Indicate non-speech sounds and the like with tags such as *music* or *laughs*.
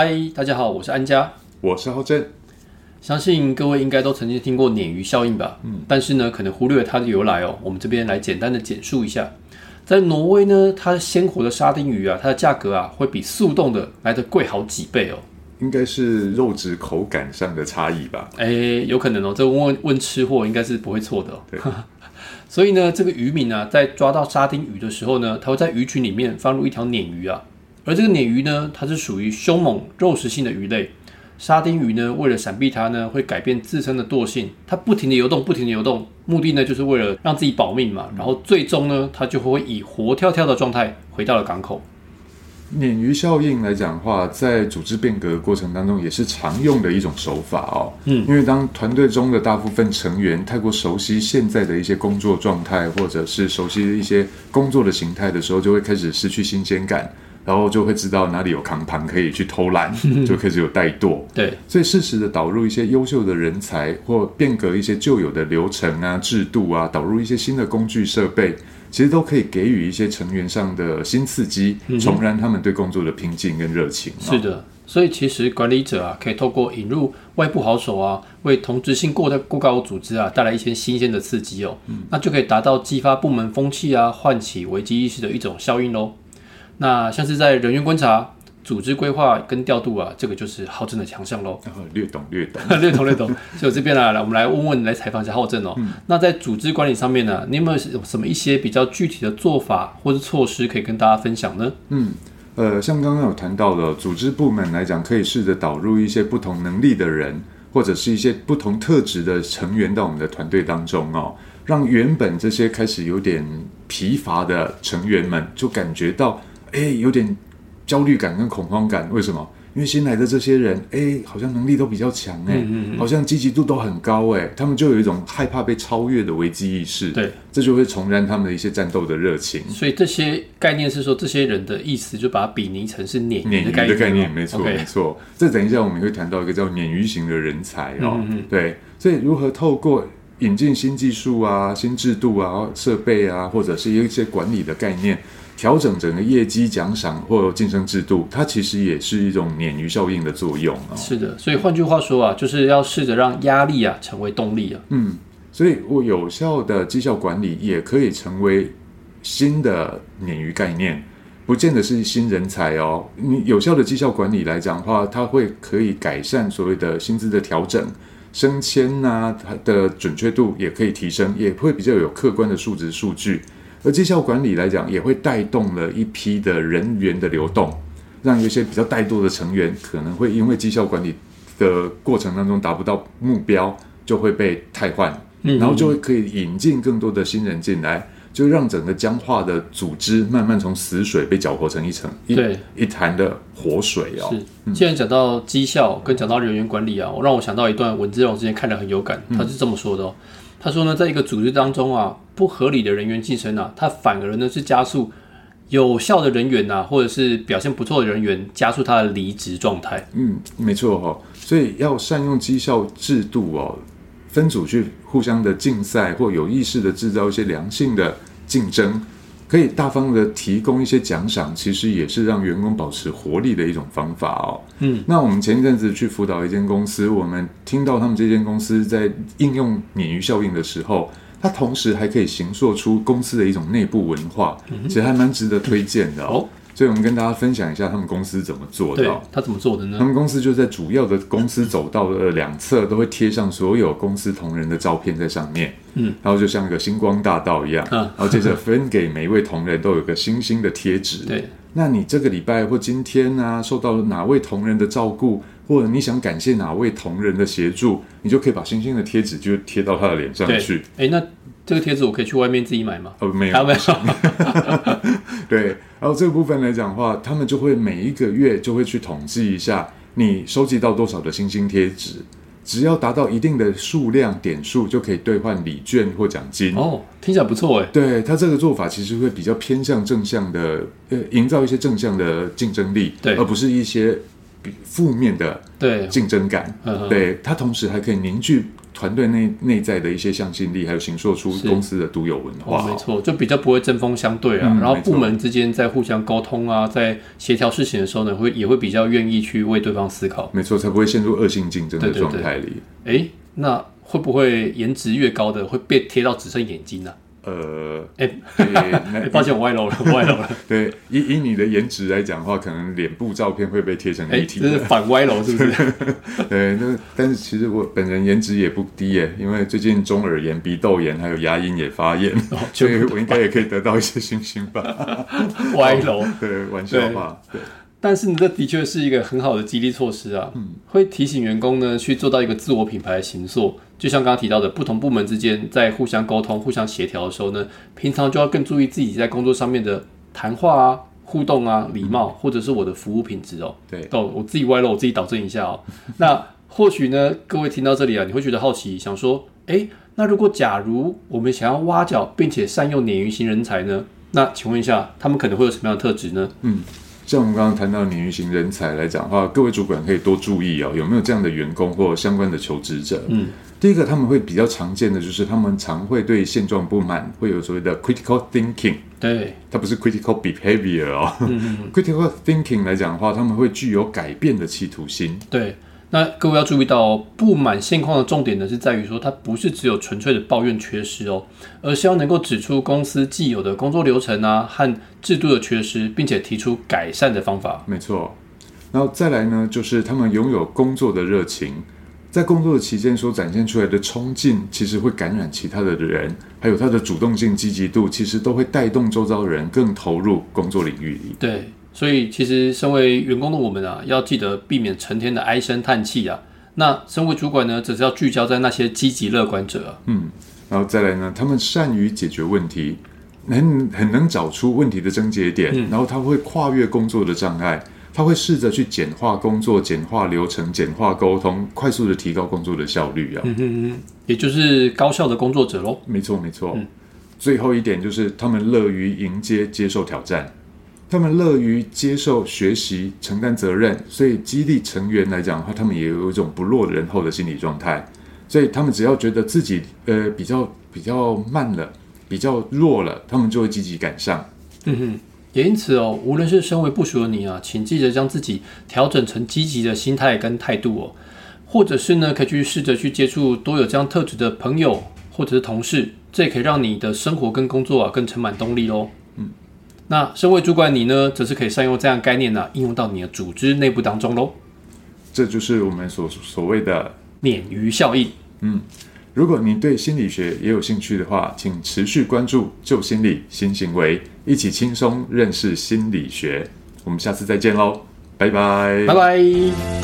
嗨，大家好，我是安家。我是浩正，相信各位应该都曾经听过鲶鱼效应吧？嗯，但是呢，可能忽略了它的由来哦。我们这边来简单的简述一下，在挪威呢，它鲜活的沙丁鱼啊，它的价格啊，会比速冻的来的贵好几倍哦。应该是肉质口感上的差异吧？哎，有可能哦。这问问吃货应该是不会错的哦。对。*laughs* 所以呢，这个渔民啊，在抓到沙丁鱼的时候呢，他会在鱼群里面放入一条鲶鱼啊。而这个鲶鱼呢，它是属于凶猛肉食性的鱼类。沙丁鱼呢，为了闪避它呢，会改变自身的惰性，它不停的游动，不停的游动，目的呢，就是为了让自己保命嘛。然后最终呢，它就会以活跳跳的状态回到了港口。鲶鱼效应来讲的话，在组织变革过程当中也是常用的一种手法哦。嗯，因为当团队中的大部分成员太过熟悉现在的一些工作状态，或者是熟悉一些工作的形态的时候，就会开始失去新鲜感。然后就会知道哪里有扛盘可以去偷懒，*laughs* 就开始有怠惰。对，所以适时的导入一些优秀的人才，或变革一些旧有的流程啊、制度啊，导入一些新的工具设备，其实都可以给予一些成员上的新刺激，重燃他们对工作的拼劲跟热情。是的，所以其实管理者啊，可以透过引入外部好手啊，为同质性过的过高组织啊带来一些新鲜的刺激哦，那就可以达到激发部门风气啊，唤起危机意识的一种效应喽。那像是在人员观察、组织规划跟调度啊，这个就是浩正的强项喽。略懂略懂，略懂 *laughs* 略懂。所以这边呢，来我们来问问，来采访一下浩正哦。那在组织管理上面呢，你有没有什么一些比较具体的做法或者措施可以跟大家分享呢？嗯，呃，像刚刚有谈到的，组织部门来讲，可以试着导入一些不同能力的人，或者是一些不同特质的成员到我们的团队当中哦，让原本这些开始有点疲乏的成员们，就感觉到。哎，有点焦虑感跟恐慌感，为什么？因为新来的这些人，哎，好像能力都比较强，哎，好像积极度都很高，哎，他们就有一种害怕被超越的危机意识，对，这就会重燃他们的一些战斗的热情。所以这些概念是说，这些人的意思就把它比拟成是鲶鲶鱼的概念，没错没错。这等一下我们会谈到一个叫鲶鱼型的人才哦，对，所以如何透过引进新技术啊、新制度啊、设备啊，或者是一些管理的概念。调整整个业绩奖赏或晋升制度，它其实也是一种鲶鱼效应的作用啊。是的，所以换句话说啊，就是要试着让压力啊成为动力啊。嗯，所以我有效的绩效管理也可以成为新的鲶鱼概念，不见得是新人才哦。你有效的绩效管理来讲的话，它会可以改善所谓的薪资的调整、升迁呐，它的准确度也可以提升，也会比较有客观的数值数据。而绩效管理来讲，也会带动了一批的人员的流动，让一些比较怠惰的成员可能会因为绩效管理的过程当中达不到目标，就会被汰换，然后就会可以引进更多的新人进来，就让整个僵化的组织慢慢从死水被搅和成一层一一潭的活水哦。是，既然讲到绩效跟讲到人员管理啊，我让我想到一段文字，让我之前看得很有感，他是这么说的哦。他说呢，在一个组织当中啊，不合理的人员晋升啊，他反而呢是加速有效的人员呐，或者是表现不错的人员加速他的离职状态。嗯，没错哈，所以要善用绩效制度哦，分组去互相的竞赛，或有意识的制造一些良性的竞争。可以大方的提供一些奖赏，其实也是让员工保持活力的一种方法哦。嗯，那我们前一阵子去辅导一间公司，我们听到他们这间公司在应用鲶鱼效应的时候，它同时还可以形塑出公司的一种内部文化，其实还蛮值得推荐的哦。所以，我们跟大家分享一下他们公司怎么做的。他怎么做的呢？他们公司就在主要的公司走道的两侧都会贴上所有公司同仁的照片在上面。嗯，然后就像一个星光大道一样。嗯，然后接着分给每一位同仁都有个星星的贴纸。对，那你这个礼拜或今天呢，受到了哪位同仁的照顾，或者你想感谢哪位同仁的协助，你就可以把星星的贴纸就贴到他的脸上去。哎，那这个贴纸我可以去外面自己买吗？哦，没有，没有。*laughs* 对。然后这个部分来讲的话，他们就会每一个月就会去统计一下你收集到多少的星星贴纸，只要达到一定的数量点数，就可以兑换礼券或奖金。哦，听起来不错哎。对他这个做法其实会比较偏向正向的，呃，营造一些正向的竞争力，对，而不是一些比负面的对竞争感。对，它同时还可以凝聚。团队内内在的一些向心力，还有形塑出公司的独有文哦，化。没错，就比较不会针锋相对啊。嗯然后部门之间在互相沟通啊，在协调事情的时候呢，会也会比较愿意去为对方思考。没错，才不会陷入恶性竞争的状态里。哎，那会不会颜值越高的会被贴到只剩眼睛呢、呃，哎 *laughs* 抱歉，我歪楼了，我歪楼了。*laughs* 对，以以你的颜值来讲的话，可能脸部照片会被贴成哎、立体这是。反歪楼是不是？*laughs* 对，那但是其实我本人颜值也不低耶，因为最近中耳炎、鼻窦炎还有牙龈也发炎，哦所以我应该也可以得到一些星星吧。歪楼。对，玩笑话。对，但是呢，这的确是一个很好的激励措施啊，嗯会提醒员工呢去做到一个自我品牌的形塑。就像刚刚提到的，不同部门之间在互相沟通、互相协调的时候呢，平常就要更注意自己在工作上面的谈话啊、互动啊、礼貌，或者是我的服务品质哦。对哦，我自己歪了，我自己导正一下哦。*laughs* 那或许呢，各位听到这里啊，你会觉得好奇，想说，诶，那如果假如我们想要挖角并且善用鲶鱼型人才呢？那请问一下，他们可能会有什么样的特质呢？像我们刚刚谈到鲶鱼型人才来讲的话，各位主管可以多注意哦，有没有这样的员工或相关的求职者。嗯，第一个他们会比较常见的就是他们常会对现状不满，会有所谓的 critical thinking。对，它不是 critical behavior 哦、*laughs* critical thinking 来讲的话，他们会具有改变的企图心。对，那各位要注意到哦，不满现况的重点呢是在于说，它不是只有纯粹的抱怨缺失哦，而是要能够指出公司既有的工作流程啊和制度的缺失，并且提出改善的方法。没错，然后再来呢，就是他们拥有工作的热情，在工作的期间所展现出来的冲劲，其实会感染其他的人，还有他的主动性、积极度，其实都会带动周遭的人更投入工作领域里。对，所以其实身为员工的我们啊，要记得避免成天的唉声叹气啊。那身为主管呢，只是要聚焦在那些积极乐观者啊。然后再来呢，他们善于解决问题，很很能找出问题的症结点，然后他会跨越工作的障碍，他会试着去简化工作、简化流程、简化沟通，快速的提高工作的效率啊。也就是高效的工作者喽。没错，没错。最后一点就是他们乐于迎接、接受挑战，他们乐于接受学习、承担责任，所以激励成员来讲的话，他们也有一种不落人后的心理状态。所以他们只要觉得自己呃比较比较慢了、比较弱了，他们就会积极赶上。嗯哼也因此哦，无论是身为部属的你啊，请记得将自己调整成积极的心态跟态度哦，或者是呢，可以去试着去接触多有这样特质的朋友或者是同事，这也可以让你的生活跟工作啊更充满动力喽。嗯，那身为主管你呢，则是可以善用这样概念呢、应用到你的组织内部当中喽。这就是我们所所谓的鲶鱼效应，如果你对心理学也有兴趣的话，请持续关注旧心理新行为，一起轻松认识心理学。我们下次再见喽，拜拜，拜拜。